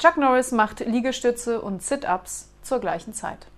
Chuck Norris macht Liegestütze und Sit-ups zur gleichen Zeit.